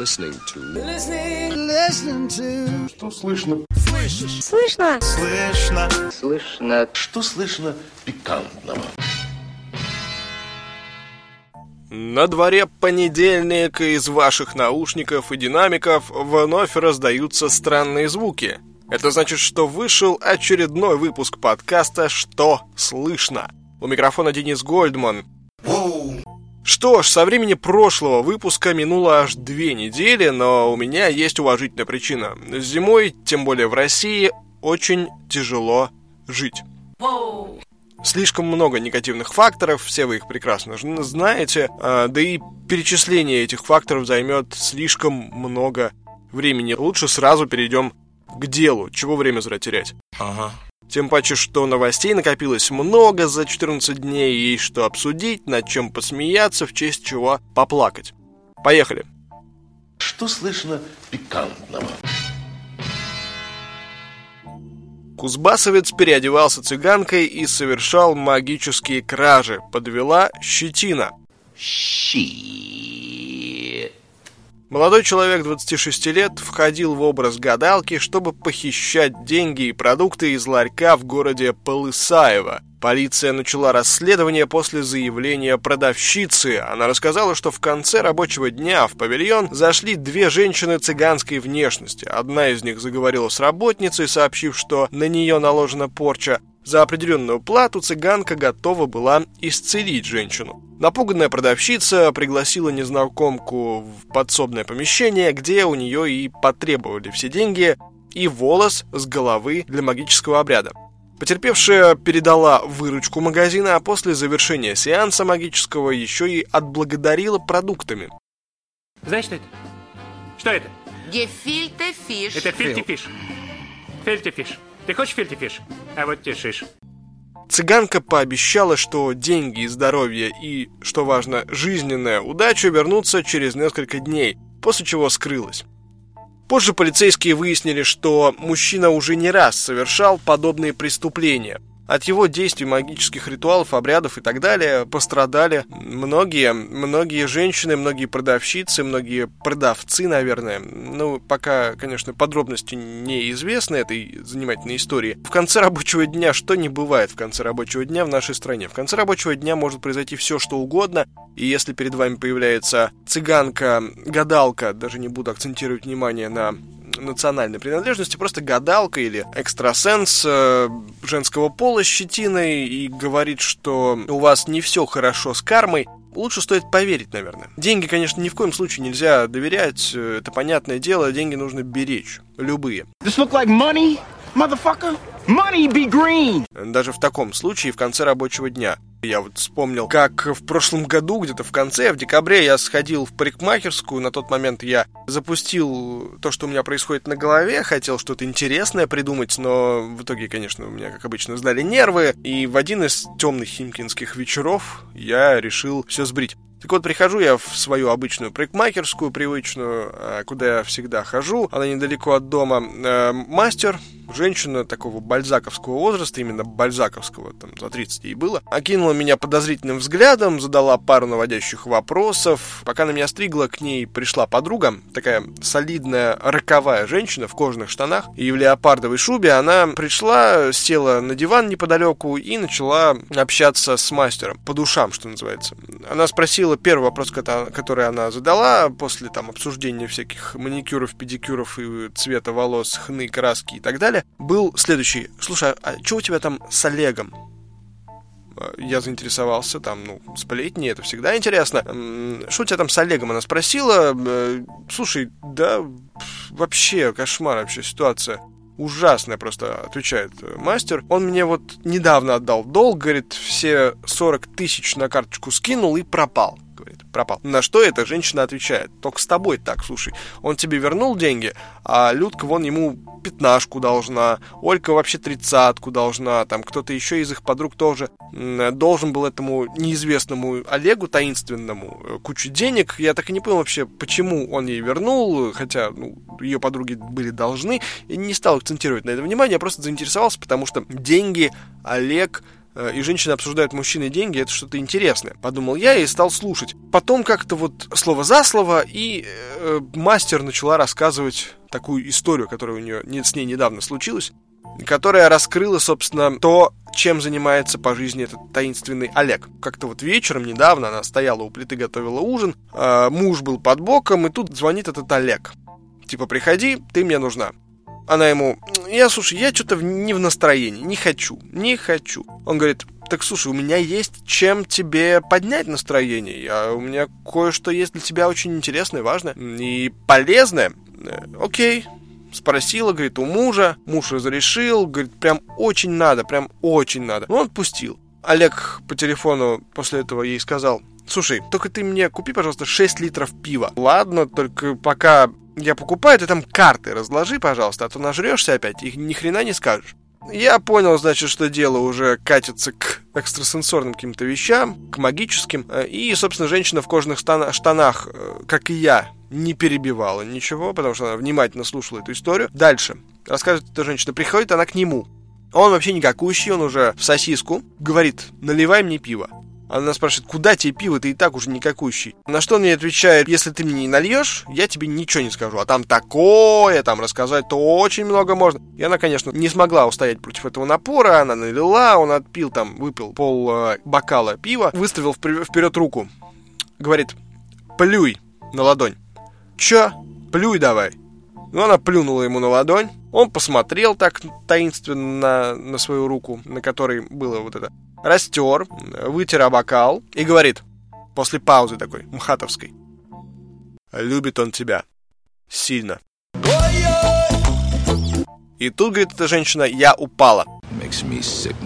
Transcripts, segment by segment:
listening to... Listening, listening to... Что слышно? Слышишь? Слышно? Слышно. Слышно. Что слышно пикантного? На дворе понедельник, и из ваших наушников и динамиков вновь раздаются странные звуки. Это значит, что вышел очередной выпуск подкаста «Что слышно?». У микрофона Денис Гольдман. Что ж, со времени прошлого выпуска минуло аж две недели, но у меня есть уважительная причина. Зимой, тем более в России, очень тяжело жить. Слишком много негативных факторов, все вы их прекрасно знаете, а, да и перечисление этих факторов займет слишком много времени. Лучше сразу перейдем к делу, чего время зря терять. Ага. Тем паче, что новостей накопилось много за 14 дней, и что обсудить, над чем посмеяться, в честь чего поплакать. Поехали. Что слышно пикантного? Кузбассовец переодевался цыганкой и совершал магические кражи. Подвела щетина. Щи. Молодой человек 26 лет входил в образ гадалки, чтобы похищать деньги и продукты из ларька в городе Полысаево. Полиция начала расследование после заявления продавщицы. Она рассказала, что в конце рабочего дня в павильон зашли две женщины цыганской внешности. Одна из них заговорила с работницей, сообщив, что на нее наложена порча. За определенную плату цыганка готова была исцелить женщину. Напуганная продавщица пригласила незнакомку в подсобное помещение, где у нее и потребовали все деньги и волос с головы для магического обряда. Потерпевшая передала выручку магазина, а после завершения сеанса магического еще и отблагодарила продуктами. Знаешь, что это? Что это? Гефильте фиш. Это фильтифиш. Фильтифиш. Ты хочешь фильтифиш? А вот шиш. Цыганка пообещала, что деньги и здоровье и, что важно, жизненная удача вернутся через несколько дней, после чего скрылась. Позже полицейские выяснили, что мужчина уже не раз совершал подобные преступления. От его действий, магических ритуалов, обрядов и так далее пострадали многие, многие женщины, многие продавщицы, многие продавцы, наверное. Ну, пока, конечно, подробности неизвестны этой занимательной истории. В конце рабочего дня что не бывает в конце рабочего дня в нашей стране? В конце рабочего дня может произойти все, что угодно, и если перед вами появляется цыганка, гадалка, даже не буду акцентировать внимание на национальной принадлежности, просто гадалка или экстрасенс э, женского пола с щетиной и говорит, что у вас не все хорошо с кармой, лучше стоит поверить, наверное. Деньги, конечно, ни в коем случае нельзя доверять, э, это понятное дело, деньги нужно беречь, любые. This look like money, motherfucker? Money be green! Даже в таком случае в конце рабочего дня. Я вот вспомнил, как в прошлом году, где-то в конце, в декабре, я сходил в парикмахерскую. На тот момент я запустил то, что у меня происходит на голове. Хотел что-то интересное придумать, но в итоге, конечно, у меня, как обычно, сдали нервы. И в один из темных химкинских вечеров я решил все сбрить. Так вот, прихожу я в свою обычную парикмахерскую, привычную, а, куда я всегда хожу. Она недалеко от дома. Э, мастер, женщина такого бальзаковского возраста, именно бальзаковского, там, за 30 ей было, окинула меня подозрительным взглядом, задала пару наводящих вопросов. Пока на меня стригла, к ней пришла подруга, такая солидная, роковая женщина в кожаных штанах и в леопардовой шубе. Она пришла, села на диван неподалеку и начала общаться с мастером, по душам, что называется. Она спросила первый вопрос, который она задала после там обсуждения всяких маникюров, педикюров и цвета волос, хны, краски и так далее, был следующий. Слушай, а что у тебя там с Олегом? Я заинтересовался, там, ну, сплетни, это всегда интересно. Что у тебя там с Олегом? Она спросила. Э, Слушай, да, вообще кошмар, вообще ситуация ужасная просто, отвечает мастер. Он мне вот недавно отдал долг, говорит, все 40 тысяч на карточку скинул и пропал говорит, пропал. На что эта женщина отвечает, только с тобой так, слушай, он тебе вернул деньги, а Людка вон ему пятнашку должна, Олька вообще тридцатку должна, там кто-то еще из их подруг тоже. Должен был этому неизвестному Олегу таинственному э, кучу денег. Я так и не понял вообще, почему он ей вернул, хотя ну, ее подруги были должны, и не стал акцентировать на это внимание, я просто заинтересовался, потому что деньги Олег и женщины обсуждают мужчины деньги, это что-то интересное. Подумал я и стал слушать. Потом как-то вот слово за слово, и э, мастер начала рассказывать такую историю, которая у нее с ней недавно случилась, которая раскрыла, собственно, то, чем занимается по жизни этот таинственный Олег. Как-то вот вечером недавно она стояла у плиты, готовила ужин, э, муж был под боком, и тут звонит этот Олег. Типа, приходи, ты мне нужна. Она ему, я, слушай, я что-то не в настроении, не хочу, не хочу. Он говорит, так слушай, у меня есть чем тебе поднять настроение. Я, у меня кое-что есть для тебя очень интересное, важное и полезное. Э, окей, спросила, говорит, у мужа. Муж разрешил, говорит, прям очень надо, прям очень надо. Ну, он пустил. Олег по телефону после этого ей сказал, слушай, только ты мне купи, пожалуйста, 6 литров пива. Ладно, только пока я покупаю, ты там карты разложи, пожалуйста, а то нажрешься опять, и ни хрена не скажешь. Я понял, значит, что дело уже катится к экстрасенсорным каким-то вещам, к магическим. И, собственно, женщина в кожаных штанах, э, как и я, не перебивала ничего, потому что она внимательно слушала эту историю. Дальше. Рассказывает эта женщина. Приходит она к нему. Он вообще никакущий, он уже в сосиску. Говорит, наливай мне пиво. Она спрашивает, куда тебе пиво, ты и так уже никакущий. На что он мне отвечает, если ты мне не нальешь, я тебе ничего не скажу. А там такое, там рассказать-то очень много можно. И она, конечно, не смогла устоять против этого напора. Она налила, он отпил там, выпил пол э, бокала пива, выставил вперед руку. Говорит, плюй на ладонь. Чё? Плюй давай. Ну, она плюнула ему на ладонь. Он посмотрел так таинственно на, на свою руку, на которой было вот это. Растер, вытер бокал и говорит, после паузы такой, мхатовской. Любит он тебя. Сильно. И тут, говорит эта женщина, я упала. Sick,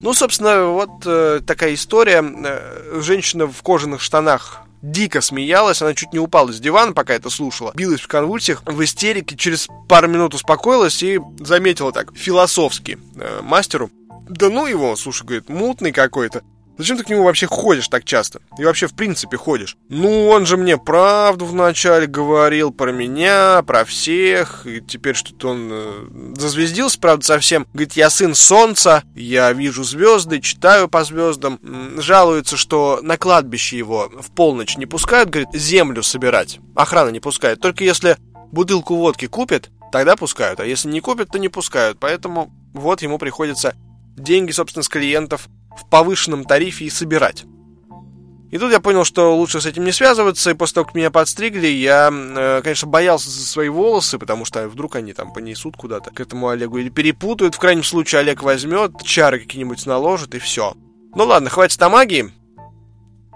ну, собственно, вот э, такая история. Э, женщина в кожаных штанах дико смеялась, она чуть не упала с дивана, пока это слушала, билась в конвульсиях, в истерике, через пару минут успокоилась и заметила так, философски э, мастеру, да ну его, слушай, говорит, мутный какой-то. Зачем ты к нему вообще ходишь так часто? И вообще, в принципе, ходишь? Ну, он же мне правду вначале говорил про меня, про всех, и теперь что-то он э, зазвездился, правда, совсем. Говорит, я сын солнца, я вижу звезды, читаю по звездам. Жалуется, что на кладбище его в полночь не пускают, говорит, землю собирать. Охрана не пускает. Только если бутылку водки купит, тогда пускают. А если не купят, то не пускают. Поэтому вот ему приходится деньги, собственно, с клиентов в повышенном тарифе и собирать. И тут я понял, что лучше с этим не связываться, и после того, как меня подстригли, я, э, конечно, боялся за свои волосы, потому что вдруг они там понесут куда-то к этому Олегу или перепутают. В крайнем случае Олег возьмет, чары какие-нибудь наложит, и все. Ну ладно, хватит о магии.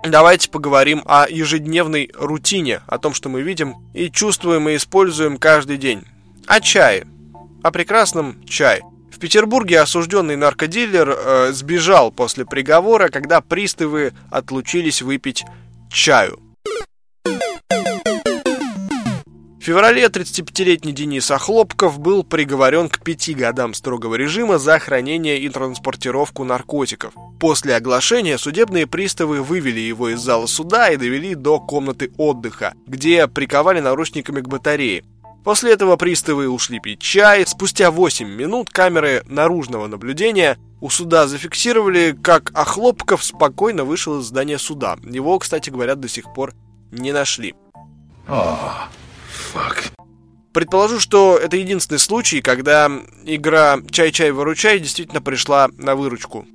Давайте поговорим о ежедневной рутине, о том, что мы видим и чувствуем и используем каждый день. О чае. О прекрасном чае. В Петербурге осужденный наркодилер э, сбежал после приговора, когда приставы отлучились выпить чаю. В феврале 35-летний Денис Охлопков был приговорен к пяти годам строгого режима за хранение и транспортировку наркотиков. После оглашения судебные приставы вывели его из зала суда и довели до комнаты отдыха, где приковали наручниками к батарее. После этого приставы ушли пить чай. Спустя 8 минут камеры наружного наблюдения у суда зафиксировали, как Охлопков спокойно вышел из здания суда. Его, кстати говоря, до сих пор не нашли. Oh, fuck. Предположу, что это единственный случай, когда игра «Чай-чай-выручай» действительно пришла на выручку.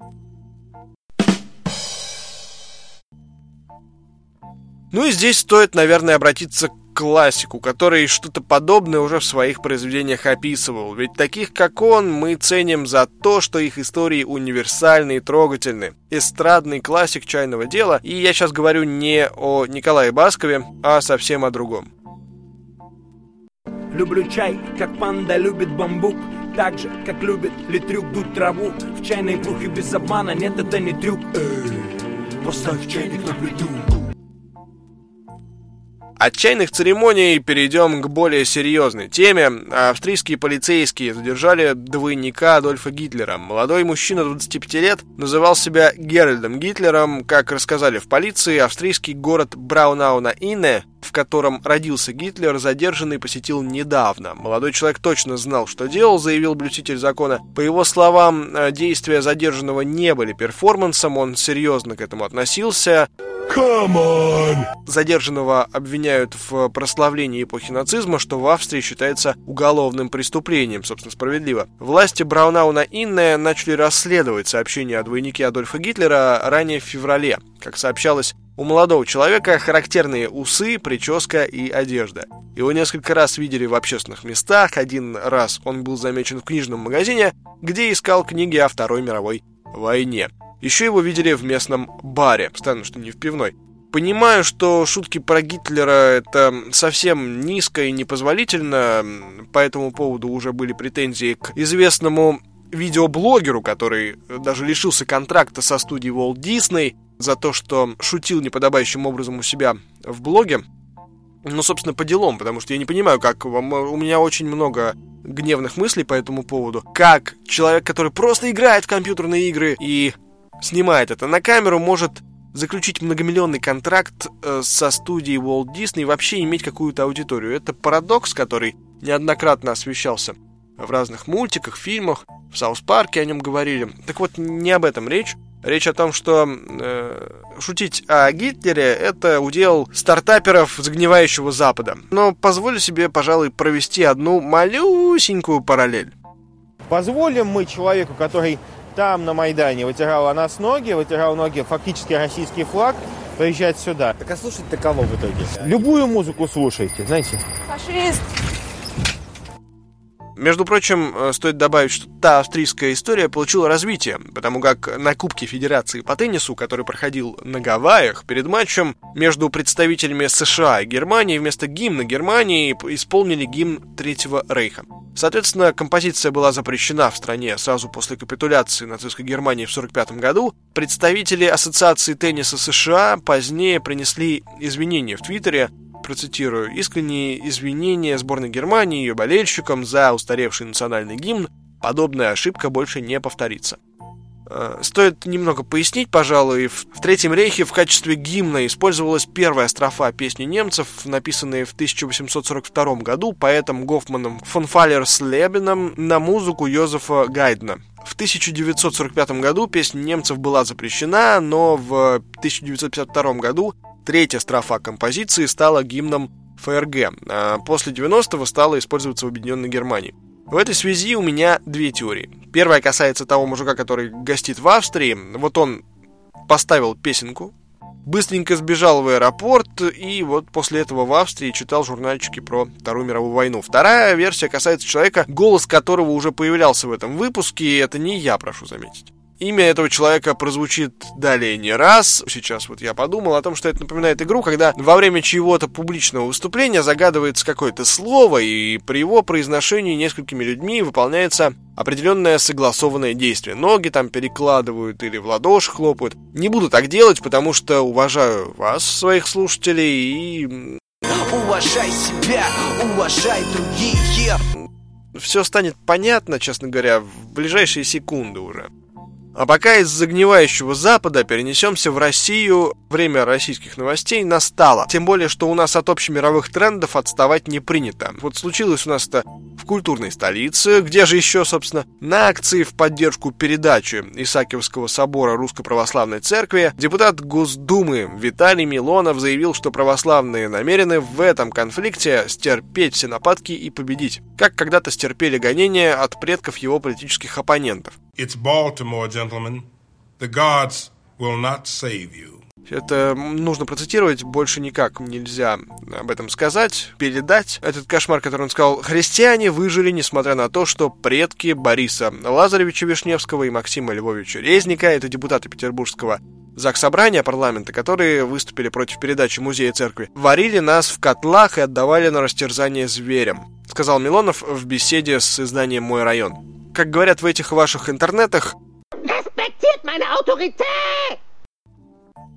Ну и здесь стоит, наверное, обратиться классику, который что-то подобное уже в своих произведениях описывал. Ведь таких, как он, мы ценим за то, что их истории универсальны и трогательны. Эстрадный классик чайного дела, и я сейчас говорю не о Николае Баскове, а совсем о другом. Люблю чай, как панда любит бамбук Так же, как любит литрюк дуть траву В чайной двухе без обмана, нет, это не трюк Эй, поставь чайник на плиту От чайных церемоний перейдем к более серьезной теме. Австрийские полицейские задержали двойника Адольфа Гитлера. Молодой мужчина 25 лет называл себя Геральдом Гитлером. Как рассказали в полиции, австрийский город Браунау на Инне в котором родился Гитлер, задержанный посетил недавно. Молодой человек точно знал, что делал, заявил блюститель закона. По его словам, э, действия задержанного не были перформансом, он серьезно к этому относился. Come on. Задержанного обвиняют в прославлении эпохи нацизма, что в Австрии считается уголовным преступлением, собственно, справедливо. Власти Браунауна Инне начали расследовать сообщение о двойнике Адольфа Гитлера ранее в феврале. Как сообщалось, у молодого человека характерные усы, прическа и одежда. Его несколько раз видели в общественных местах, один раз он был замечен в книжном магазине, где искал книги о Второй мировой войне. Еще его видели в местном баре, странно, что не в пивной. Понимаю, что шутки про Гитлера это совсем низко и непозволительно, по этому поводу уже были претензии к известному видеоблогеру, который даже лишился контракта со студией Walt Disney за то, что шутил неподобающим образом у себя в блоге. Ну, собственно, по делам, потому что я не понимаю, как. У меня очень много гневных мыслей по этому поводу. Как человек, который просто играет в компьютерные игры и снимает это на камеру, может заключить многомиллионный контракт э, со студией Walt Disney и вообще иметь какую-то аудиторию. Это парадокс, который неоднократно освещался в разных мультиках, фильмах, в Саус-парке о нем говорили. Так вот, не об этом речь. Речь о том, что э, шутить о Гитлере – это удел стартаперов загнивающего Запада. Но позволю себе, пожалуй, провести одну малюсенькую параллель. Позволим мы человеку, который там на Майдане вытирал о нас ноги, вытирал ноги фактически российский флаг, приезжать сюда. Так а слушать-то кого в итоге? Любую музыку слушайте, знаете. Фашист! Между прочим, э, стоит добавить, что та австрийская история получила развитие, потому как на Кубке Федерации по теннису, который проходил на Гавайях, перед матчем между представителями США и Германии вместо гимна Германии исполнили гимн Третьего Рейха. Соответственно, композиция была запрещена в стране сразу после капитуляции нацистской Германии в 1945 году. Представители Ассоциации тенниса США позднее принесли извинения в Твиттере, процитирую, «искренние извинения сборной Германии и ее болельщикам за устаревший национальный гимн, подобная ошибка больше не повторится». Э, стоит немного пояснить, пожалуй, в Третьем рейхе в качестве гимна использовалась первая строфа песни немцев, написанная в 1842 году поэтом Гофманом фон Фаллерслебеном на музыку Йозефа Гайдна. В 1945 году песня немцев была запрещена, но в 1952 году Третья строфа композиции стала гимном ФРГ, а после 90-го стала использоваться в Объединенной Германии. В этой связи у меня две теории. Первая касается того мужика, который гостит в Австрии. Вот он поставил песенку, быстренько сбежал в аэропорт и вот после этого в Австрии читал журнальчики про Вторую мировую войну. Вторая версия касается человека, голос которого уже появлялся в этом выпуске, и это не я, прошу заметить. Имя этого человека прозвучит далее не раз. Сейчас вот я подумал о том, что это напоминает игру, когда во время чьего-то публичного выступления загадывается какое-то слово, и при его произношении несколькими людьми выполняется определенное согласованное действие. Ноги там перекладывают или в ладоши хлопают. Не буду так делать, потому что уважаю вас, своих слушателей, и... Уважай себя, уважай другие. Все станет понятно, честно говоря, в ближайшие секунды уже. А пока из загнивающего Запада перенесемся в Россию, время российских новостей настало. Тем более, что у нас от общемировых трендов отставать не принято. Вот случилось у нас это в культурной столице, где же еще, собственно, на акции в поддержку передачи Исаакиевского собора Русской Православной Церкви депутат Госдумы Виталий Милонов заявил, что православные намерены в этом конфликте стерпеть все нападки и победить, как когда-то стерпели гонения от предков его политических оппонентов. It's Baltimore, gentlemen. The gods will not save you. Это нужно процитировать, больше никак нельзя об этом сказать, передать. Этот кошмар, который он сказал, христиане выжили, несмотря на то, что предки Бориса Лазаревича Вишневского и Максима Львовича Резника, это депутаты Петербургского Заксобрания парламента, которые выступили против передачи музея церкви, варили нас в котлах и отдавали на растерзание зверям, сказал Милонов в беседе с изданием «Мой район» как говорят в этих ваших интернетах...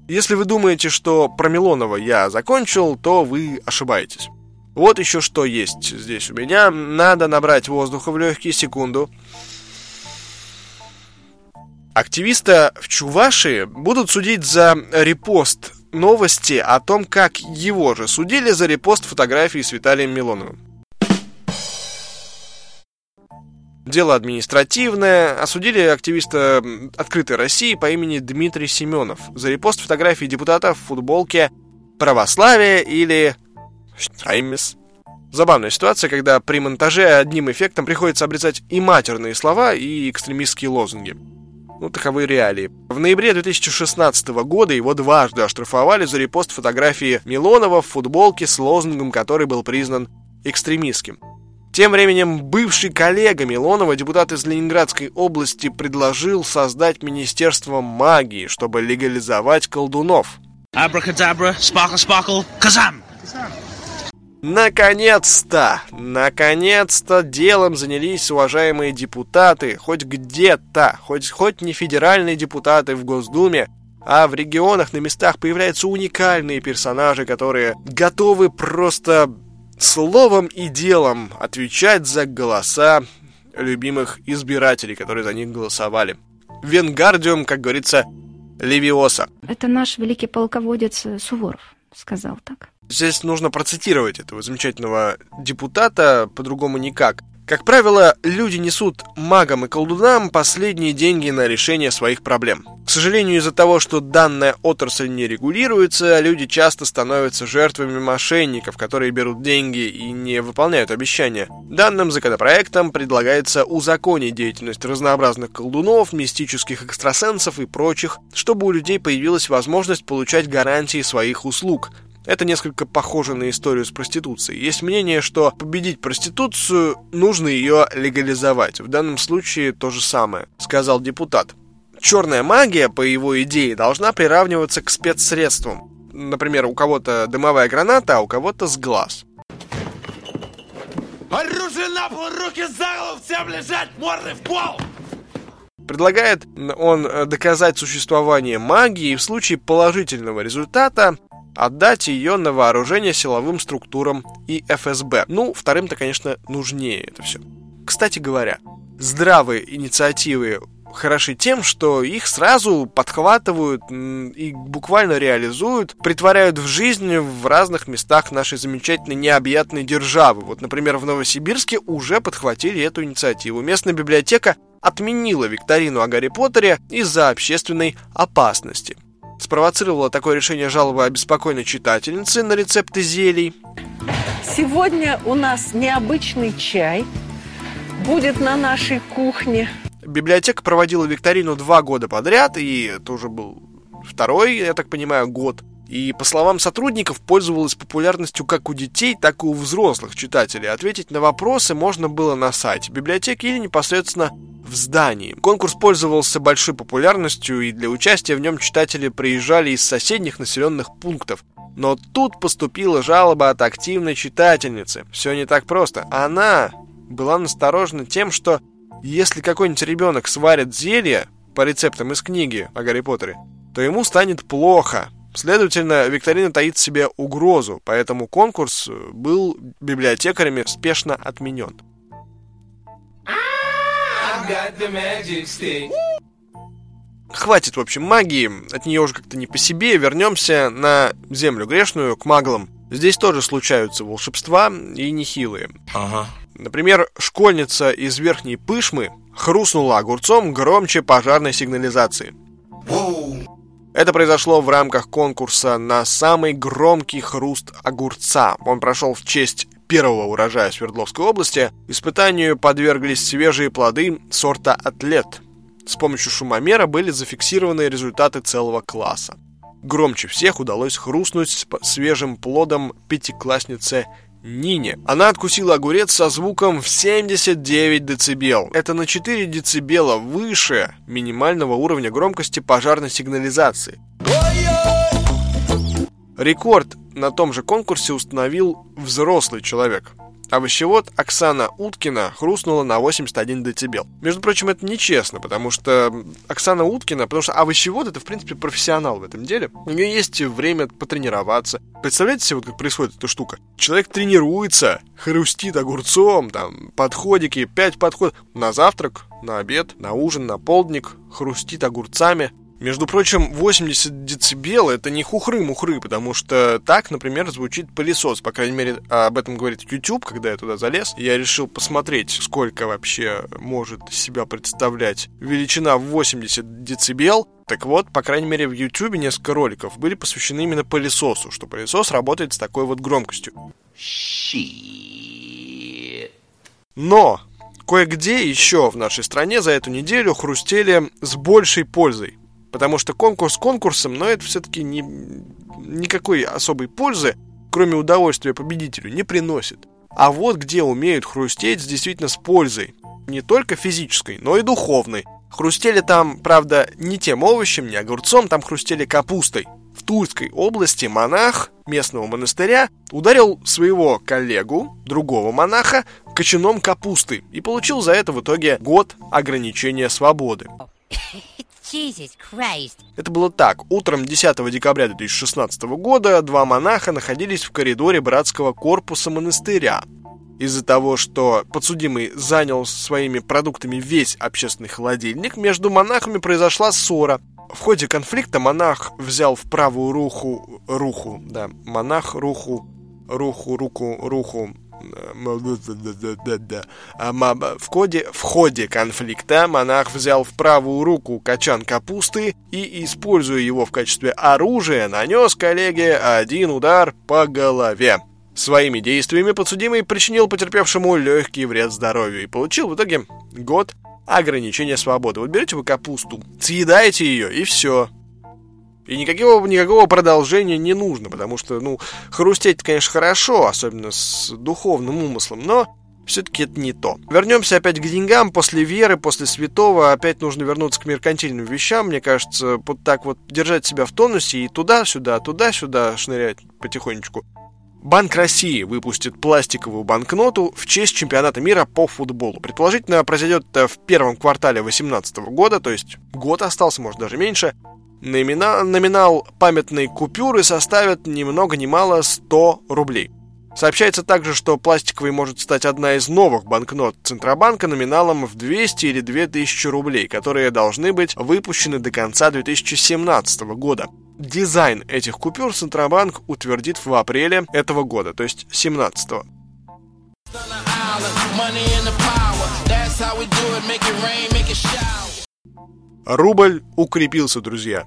Если вы думаете, что про Милонова я закончил, то вы ошибаетесь. Вот еще что есть здесь у меня. Надо набрать воздуха в легкие секунду. Активиста в Чувашии будут судить за репост новости о том, как его же судили за репост фотографии с Виталием Милоновым. Дело административное. Осудили активиста «Открытой России» по имени Дмитрий Семенов за репост фотографии депутата в футболке «Православие» или «Штраймес». Забавная ситуация, когда при монтаже одним эффектом приходится обрезать и матерные слова, и экстремистские лозунги. Ну, таковы реалии. В ноябре 2016 года его дважды оштрафовали за репост фотографии Милонова в футболке с лозунгом, который был признан экстремистским. Тем временем бывший коллега Милонова, депутат из Ленинградской области, предложил создать Министерство магии, чтобы легализовать колдунов. Абракадабра, спакл, спакл, казам! Наконец-то! Наконец-то делом занялись уважаемые депутаты, хоть где-то, хоть, хоть не федеральные депутаты в Госдуме, а в регионах на местах появляются уникальные персонажи, которые готовы просто словом и делом отвечать за голоса любимых избирателей, которые за них голосовали. Венгардиум, как говорится, Левиоса. Это наш великий полководец Суворов сказал так. Здесь нужно процитировать этого замечательного депутата, по-другому никак. Как правило, люди несут магам и колдунам последние деньги на решение своих проблем. К сожалению, из-за того, что данная отрасль не регулируется, люди часто становятся жертвами мошенников, которые берут деньги и не выполняют обещания. Данным законопроектом предлагается узаконить деятельность разнообразных колдунов, мистических экстрасенсов и прочих, чтобы у людей появилась возможность получать гарантии своих услуг, это несколько похоже на историю с проституцией. Есть мнение, что победить проституцию нужно ее легализовать. В данном случае то же самое, сказал депутат. Черная магия, по его идее, должна приравниваться к спецсредствам. Например, у кого-то дымовая граната, а у кого-то с глаз. Оружие на пол, руки за голову, всем лежать, морды в пол! Предлагает он доказать существование магии и в случае положительного результата отдать ее на вооружение силовым структурам и ФСБ. Ну, вторым-то, конечно, нужнее это все. Кстати говоря, здравые инициативы хороши тем, что их сразу подхватывают и буквально реализуют, притворяют в жизнь в разных местах нашей замечательной необъятной державы. Вот, например, в Новосибирске уже подхватили эту инициативу. Местная библиотека отменила викторину о Гарри Поттере из-за общественной опасности спровоцировало такое решение жалобы обеспокоенной читательницы на рецепты зелий. Сегодня у нас необычный чай будет на нашей кухне. Библиотека проводила викторину два года подряд, и это уже был второй, я так понимаю, год. И, по словам сотрудников, пользовалась популярностью как у детей, так и у взрослых читателей. Ответить на вопросы можно было на сайте библиотеки или непосредственно в здании. Конкурс пользовался большой популярностью, и для участия в нем читатели приезжали из соседних населенных пунктов. Но тут поступила жалоба от активной читательницы. Все не так просто. Она была насторожена тем, что если какой-нибудь ребенок сварит зелье по рецептам из книги о Гарри Поттере, то ему станет плохо. Следовательно, викторина таит в себе угрозу, поэтому конкурс был библиотекарями спешно отменен. Хватит, в общем, магии, от нее уже как-то не по себе, вернемся на землю грешную, к маглам. Здесь тоже случаются волшебства и нехилые. Ага. Например, школьница из Верхней Пышмы хрустнула огурцом громче пожарной сигнализации. Это произошло в рамках конкурса на самый громкий хруст огурца. Он прошел в честь первого урожая Свердловской области, испытанию подверглись свежие плоды сорта «Атлет». С помощью шумомера были зафиксированы результаты целого класса. Громче всех удалось хрустнуть свежим плодом пятикласснице Нине. Она откусила огурец со звуком в 79 дБ. Это на 4 дБ выше минимального уровня громкости пожарной сигнализации. Рекорд на том же конкурсе установил взрослый человек. Овощевод Оксана Уткина хрустнула на 81 децибел. Между прочим, это нечестно, потому что Оксана Уткина, потому что овощевод это, в принципе, профессионал в этом деле. У нее есть время потренироваться. Представляете себе, вот как происходит эта штука? Человек тренируется, хрустит огурцом, там, подходики, 5 подходов. На завтрак, на обед, на ужин, на полдник, хрустит огурцами, между прочим, 80 децибел это не хухры-мухры, потому что так, например, звучит пылесос. По крайней мере, об этом говорит YouTube, когда я туда залез. Я решил посмотреть, сколько вообще может себя представлять величина 80 децибел. Так вот, по крайней мере, в YouTube несколько роликов были посвящены именно пылесосу, что пылесос работает с такой вот громкостью. Но кое-где еще в нашей стране за эту неделю хрустели с большей пользой. Потому что конкурс конкурсом, но это все-таки не, никакой особой пользы, кроме удовольствия победителю, не приносит. А вот где умеют хрустеть действительно с пользой. Не только физической, но и духовной. Хрустели там, правда, не тем овощем, не огурцом, там хрустели капустой. В Тульской области монах местного монастыря ударил своего коллегу, другого монаха, кочаном капусты и получил за это в итоге год ограничения свободы. Это было так. Утром 10 декабря 2016 года два монаха находились в коридоре братского корпуса монастыря. Из-за того, что подсудимый занял своими продуктами весь общественный холодильник, между монахами произошла ссора. В ходе конфликта монах взял в правую руху... Руху, да, монах руху... Руху, руку, руху в ходе, в ходе конфликта монах взял в правую руку качан капусты и, используя его в качестве оружия, нанес коллеге один удар по голове. Своими действиями подсудимый причинил потерпевшему легкий вред здоровью и получил в итоге год ограничения свободы. Вот берете вы капусту, съедаете ее и все. И никакого, никакого продолжения не нужно, потому что, ну, хрустеть, конечно, хорошо, особенно с духовным умыслом, но все-таки это не то. Вернемся опять к деньгам. После веры, после святого опять нужно вернуться к меркантильным вещам. Мне кажется, вот так вот держать себя в тонусе и туда-сюда, туда-сюда шнырять потихонечку. Банк России выпустит пластиковую банкноту в честь чемпионата мира по футболу. Предположительно, произойдет это в первом квартале 2018 года, то есть год остался, может даже меньше. Номинал, номинал памятной купюры составит ни много ни мало 100 рублей. Сообщается также, что пластиковой может стать одна из новых банкнот Центробанка номиналом в 200 или 2000 рублей, которые должны быть выпущены до конца 2017 года. Дизайн этих купюр Центробанк утвердит в апреле этого года, то есть 17 -го. Рубль укрепился, друзья.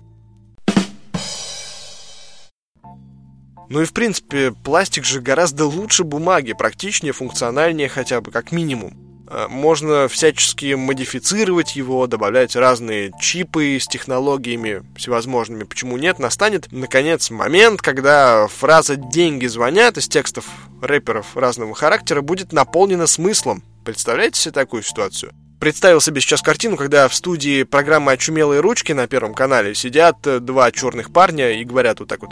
Ну и в принципе, пластик же гораздо лучше бумаги, практичнее, функциональнее хотя бы, как минимум. А, можно всячески модифицировать его, добавлять разные чипы с технологиями всевозможными. Почему нет? Настанет, наконец, момент, когда фраза «деньги звонят» из текстов рэперов разного характера будет наполнена смыслом. Представляете себе такую ситуацию? Представил себе сейчас картину, когда в студии программы «Очумелые ручки» на Первом канале сидят э, два черных парня и говорят вот так вот.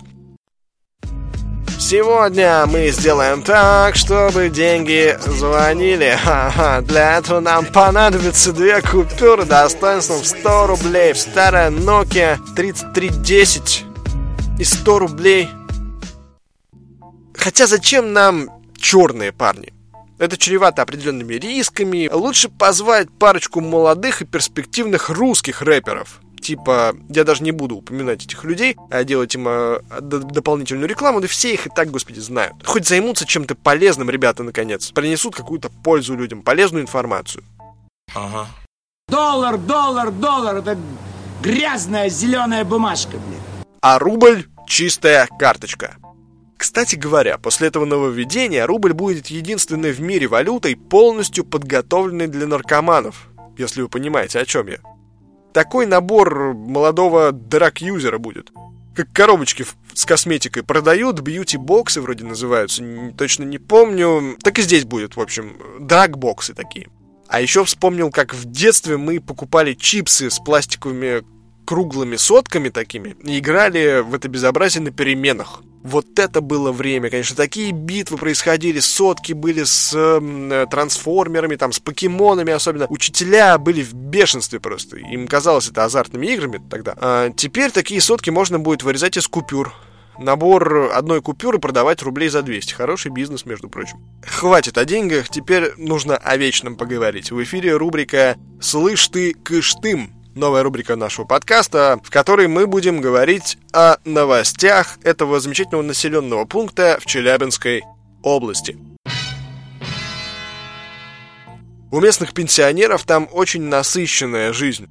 Сегодня мы сделаем так, чтобы деньги звонили. Ха-ха. Для этого нам понадобится две купюры достоинством в 100 рублей. Старая Nokia 3310 и 100 рублей. Хотя зачем нам черные парни? Это чревато определенными рисками. Лучше позвать парочку молодых и перспективных русских рэперов. Типа, я даже не буду упоминать этих людей, а делать им а, дополнительную рекламу, да все их и так, господи, знают. Хоть займутся чем-то полезным, ребята, наконец. Принесут какую-то пользу людям, полезную информацию. Ага. Доллар, доллар, доллар, это грязная зеленая бумажка, блин. А рубль — чистая карточка. Кстати говоря, после этого нововведения рубль будет единственной в мире валютой, полностью подготовленной для наркоманов, если вы понимаете, о чем я. Такой набор молодого драг-юзера будет. Как коробочки с косметикой продают, бьюти-боксы вроде называются, точно не помню. Так и здесь будет, в общем, драг-боксы такие. А еще вспомнил, как в детстве мы покупали чипсы с пластиковыми круглыми сотками такими и играли в это безобразие на переменах. Вот это было время, конечно, такие битвы происходили, сотки были с э, трансформерами, там, с покемонами особенно. Учителя были в бешенстве просто, им казалось это азартными играми тогда. А теперь такие сотки можно будет вырезать из купюр. Набор одной купюры продавать рублей за 200. Хороший бизнес, между прочим. Хватит о деньгах, теперь нужно о вечном поговорить. В эфире рубрика «Слышь ты, кыштым» новая рубрика нашего подкаста, в которой мы будем говорить о новостях этого замечательного населенного пункта в Челябинской области. У местных пенсионеров там очень насыщенная жизнь.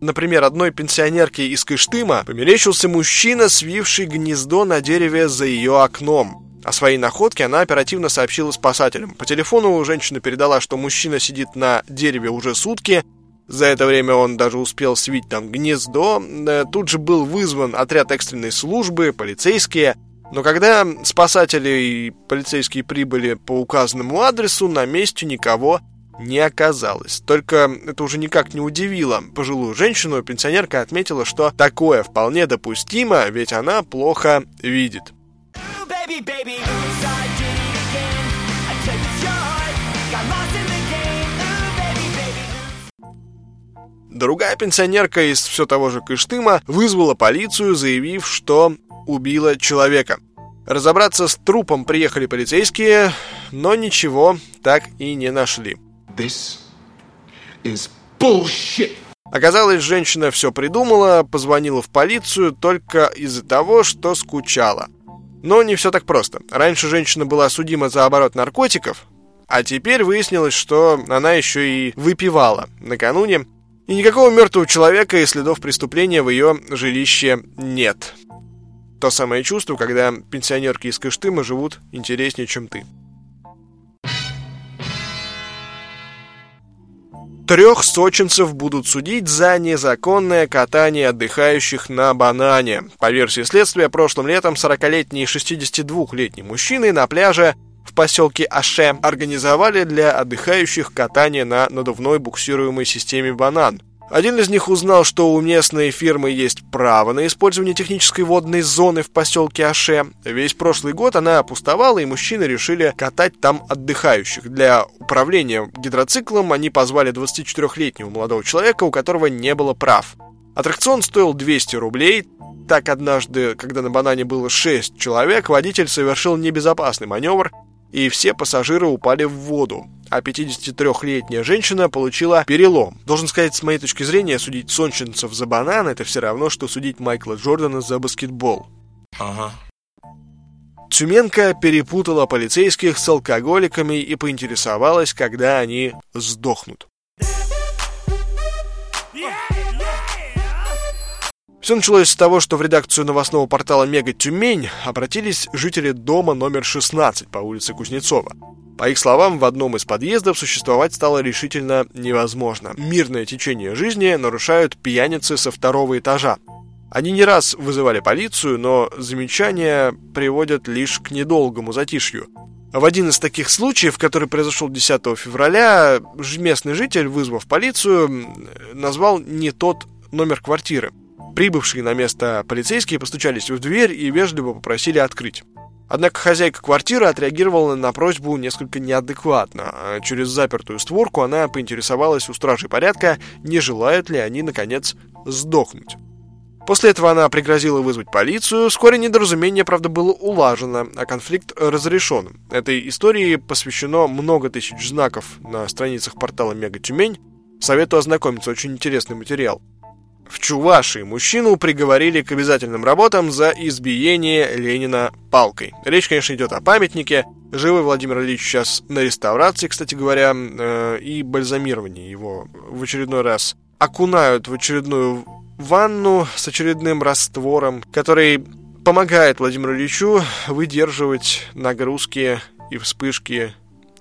Например, одной пенсионерке из Кыштыма померещился мужчина, свивший гнездо на дереве за ее окном. О своей находке она оперативно сообщила спасателям. По телефону женщина передала, что мужчина сидит на дереве уже сутки, за это время он даже успел свить там гнездо. Э, тут же был вызван отряд экстренной службы, полицейские. Но когда спасатели и полицейские прибыли по указанному адресу, на месте никого не оказалось. Только это уже никак не удивило пожилую женщину. Пенсионерка отметила, что такое вполне допустимо, ведь она плохо видит. Baby, baby, Другая пенсионерка из все того же Кыштыма вызвала полицию, заявив, что убила человека. Разобраться с трупом приехали полицейские, но ничего так и не нашли. This is bullshit. Оказалось, женщина все придумала, позвонила в полицию только из-за того, что скучала. Но не все так просто. Раньше женщина была судима за оборот наркотиков, а теперь выяснилось, что она еще и выпивала накануне и никакого мертвого человека и следов преступления в ее жилище нет. То самое чувство, когда пенсионерки из Кыштыма живут интереснее, чем ты. Трех сочинцев будут судить за незаконное катание отдыхающих на банане. По версии следствия, прошлым летом 40-летний и 62-летний мужчины на пляже поселке Аше организовали для отдыхающих катание на надувной буксируемой системе «Банан». Один из них узнал, что у местной фирмы есть право на использование технической водной зоны в поселке Аше. Весь прошлый год она опустовала, и мужчины решили катать там отдыхающих. Для управления гидроциклом они позвали 24-летнего молодого человека, у которого не было прав. Аттракцион стоил 200 рублей. Так однажды, когда на банане было 6 человек, водитель совершил небезопасный маневр и все пассажиры упали в воду. А 53-летняя женщина получила перелом. Должен сказать, с моей точки зрения, судить сончинцев за банан это все равно, что судить Майкла Джордана за баскетбол. Ага. Тюменка перепутала полицейских с алкоголиками и поинтересовалась, когда они сдохнут. Все началось с того, что в редакцию новостного портала «Мега Тюмень» обратились жители дома номер 16 по улице Кузнецова. По их словам, в одном из подъездов существовать стало решительно невозможно. Мирное течение жизни нарушают пьяницы со второго этажа. Они не раз вызывали полицию, но замечания приводят лишь к недолгому затишью. В один из таких случаев, который произошел 10 февраля, местный житель, вызвав полицию, назвал не тот номер квартиры. Прибывшие на место полицейские постучались в дверь и вежливо попросили открыть. Однако хозяйка квартиры отреагировала на просьбу несколько неадекватно. Через запертую створку она поинтересовалась у стражей порядка, не желают ли они, наконец, сдохнуть. После этого она пригрозила вызвать полицию. Вскоре недоразумение, правда, было улажено, а конфликт разрешен. Этой истории посвящено много тысяч знаков на страницах портала Мега Тюмень. Советую ознакомиться, очень интересный материал. В Чувашии мужчину приговорили к обязательным работам за избиение Ленина палкой. Речь, конечно, идет о памятнике. Живой Владимир Ильич сейчас на реставрации, кстати говоря, э, и бальзамировании его в очередной раз окунают в очередную ванну с очередным раствором, который помогает Владимиру Ильичу выдерживать нагрузки и вспышки.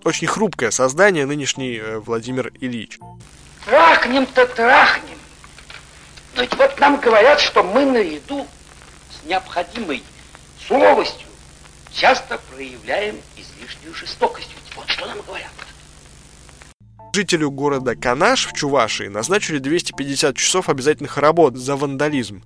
Очень хрупкое создание нынешний э, Владимир Ильич. Трахнем-то трахнем. Ведь вот нам говорят, что мы наряду с необходимой суровостью часто проявляем излишнюю жестокость. Ведь вот что нам говорят. Жителю города Канаш в Чувашии назначили 250 часов обязательных работ за вандализм.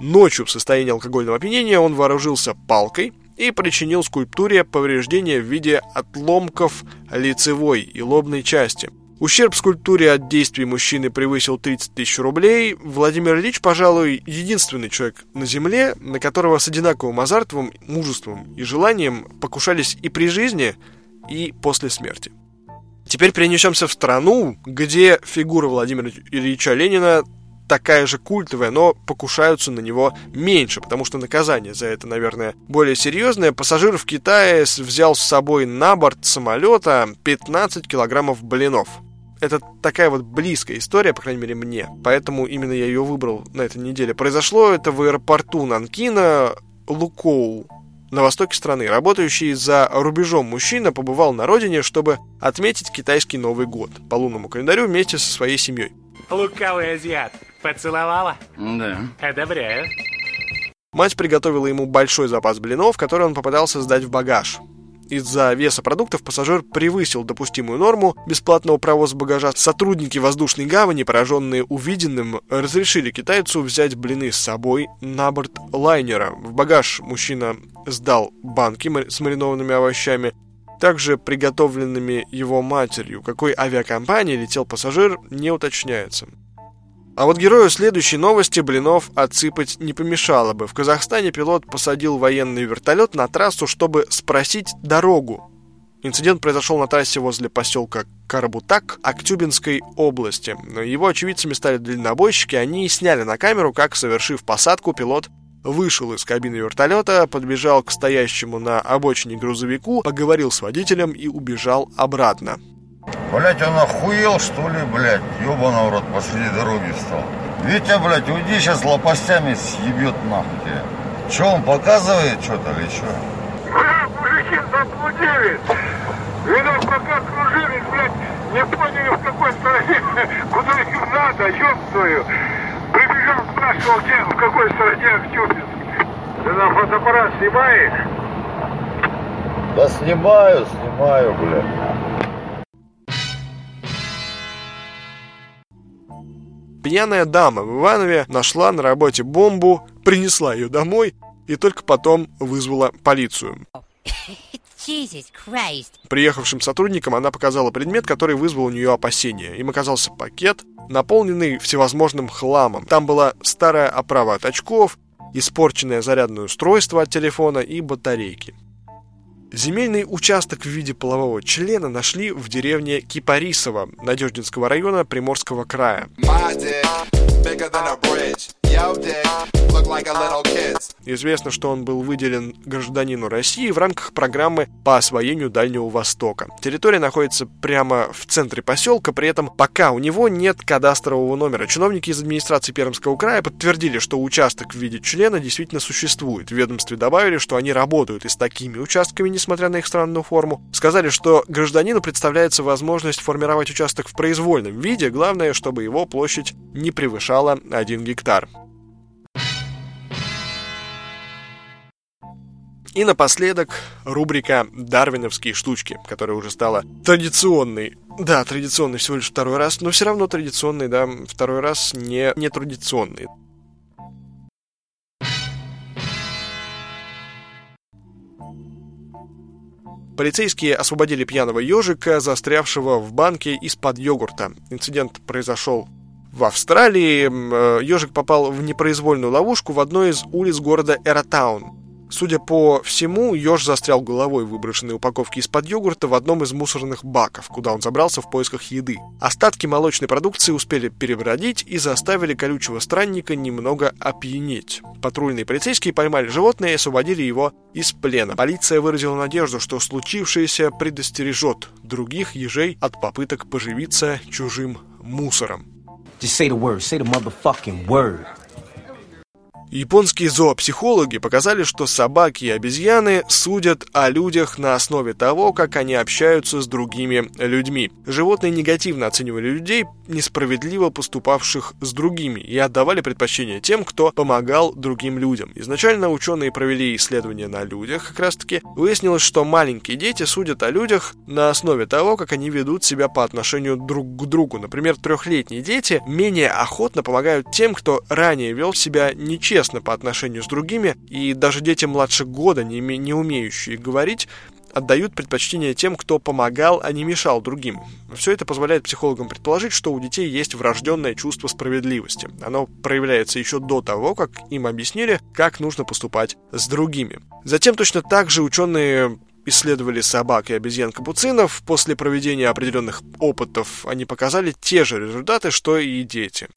Ночью в состоянии алкогольного опьянения он вооружился палкой и причинил скульптуре повреждения в виде отломков лицевой и лобной части. Ущерб скульптуре от действий мужчины превысил 30 тысяч рублей. Владимир Ильич, пожалуй, единственный человек на Земле, на которого с одинаковым азартом, мужеством и желанием покушались и при жизни, и после смерти. Теперь перенесемся в страну, где фигура Владимира Ильича Ленина такая же культовая, но покушаются на него меньше, потому что наказание за это, наверное, более серьезное. Пассажир в Китае взял с собой на борт самолета 15 килограммов блинов. Это такая вот близкая история, по крайней мере, мне. Поэтому именно я ее выбрал на этой неделе. Произошло это в аэропорту Нанкина Лукоу на востоке страны. Работающий за рубежом мужчина побывал на родине, чтобы отметить китайский Новый год по лунному календарю вместе со своей семьей. Лукавый азиат. Поцеловала? Да. Одобряю. Мать приготовила ему большой запас блинов, который он попытался сдать в багаж. Из-за веса продуктов пассажир превысил допустимую норму бесплатного провоза багажа. Сотрудники воздушной гавани, пораженные увиденным, разрешили китайцу взять блины с собой на борт лайнера. В багаж мужчина сдал банки с маринованными овощами, также приготовленными его матерью. Какой авиакомпании летел пассажир, не уточняется. А вот герою следующей новости блинов отсыпать не помешало бы. В Казахстане пилот посадил военный вертолет на трассу, чтобы спросить дорогу. Инцидент произошел на трассе возле поселка Карабутак Актюбинской области. Его очевидцами стали дальнобойщики, они сняли на камеру, как, совершив посадку, пилот вышел из кабины вертолета, подбежал к стоящему на обочине грузовику, поговорил с водителем и убежал обратно. Блять, он охуел, что ли, блядь? Ёбаный в рот посреди дороги встал. Витя, блядь, уйди сейчас лопастями съебет нахуй тебя. Че, он показывает что-то или что? Блядь, мужики заблудились. Видать, пока кружились, блядь, не поняли, в какой стороне, куда им надо, ёб твою. Прибежал, спрашивал, где, в какой стороне Актюбинск. Ты на фотоаппарат снимаешь? Да снимаю, снимаю, блядь. Пьяная дама в Иванове нашла на работе бомбу, принесла ее домой и только потом вызвала полицию. Приехавшим сотрудникам она показала предмет, который вызвал у нее опасения. Им оказался пакет, наполненный всевозможным хламом. Там была старая оправа от очков, испорченное зарядное устройство от телефона и батарейки. Земельный участок в виде полового члена нашли в деревне Кипарисово Надеждинского района Приморского края. Известно, что он был выделен гражданину России в рамках программы по освоению Дальнего Востока. Территория находится прямо в центре поселка, при этом пока у него нет кадастрового номера. Чиновники из администрации Пермского края подтвердили, что участок в виде члена действительно существует. В ведомстве добавили, что они работают и с такими участками, несмотря на их странную форму. Сказали, что гражданину представляется возможность формировать участок в произвольном виде, главное, чтобы его площадь не превышала 1 гектар. И напоследок рубрика «Дарвиновские штучки», которая уже стала традиционной. Да, традиционный всего лишь второй раз, но все равно традиционный, да, второй раз не, не традиционный. Полицейские освободили пьяного ежика, застрявшего в банке из-под йогурта. Инцидент произошел в Австралии. Ежик попал в непроизвольную ловушку в одной из улиц города Эратаун. Судя по всему, еж застрял головой в выброшенной упаковке из-под йогурта в одном из мусорных баков, куда он забрался в поисках еды. Остатки молочной продукции успели перебродить и заставили колючего странника немного опьянеть. Патрульные полицейские поймали животное и освободили его из плена. Полиция выразила надежду, что случившееся предостережет других ежей от попыток поживиться чужим мусором. Just say the word, say the motherfucking word. Японские зоопсихологи показали, что собаки и обезьяны судят о людях на основе того, как они общаются с другими людьми. Животные негативно оценивали людей, несправедливо поступавших с другими, и отдавали предпочтение тем, кто помогал другим людям. Изначально ученые провели исследования на людях, как раз таки. Выяснилось, что маленькие дети судят о людях на основе того, как они ведут себя по отношению друг к другу. Например, трехлетние дети менее охотно помогают тем, кто ранее вел себя нечестно честно по отношению с другими, и даже дети младше года, не, не умеющие говорить, отдают предпочтение тем, кто помогал, а не мешал другим. Все это позволяет психологам предположить, что у детей есть врожденное чувство справедливости. Оно проявляется еще до того, как им объяснили, как нужно поступать с другими. Затем точно так же ученые исследовали собак и обезьян-капуцинов. После проведения определенных опытов они показали те же результаты, что и дети.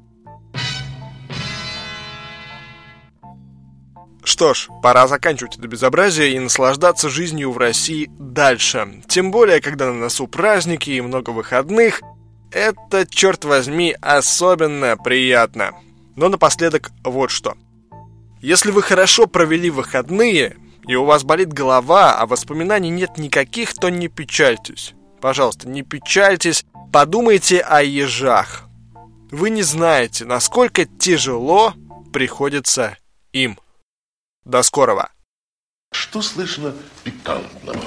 Что ж, пора заканчивать это безобразие и наслаждаться жизнью в России дальше. Тем более, когда на носу праздники и много выходных, это, черт возьми, особенно приятно. Но напоследок вот что. Если вы хорошо провели выходные, и у вас болит голова, а воспоминаний нет никаких, то не печальтесь. Пожалуйста, не печальтесь, подумайте о ежах. Вы не знаете, насколько тяжело приходится им. До скорого! Что слышно пикантного?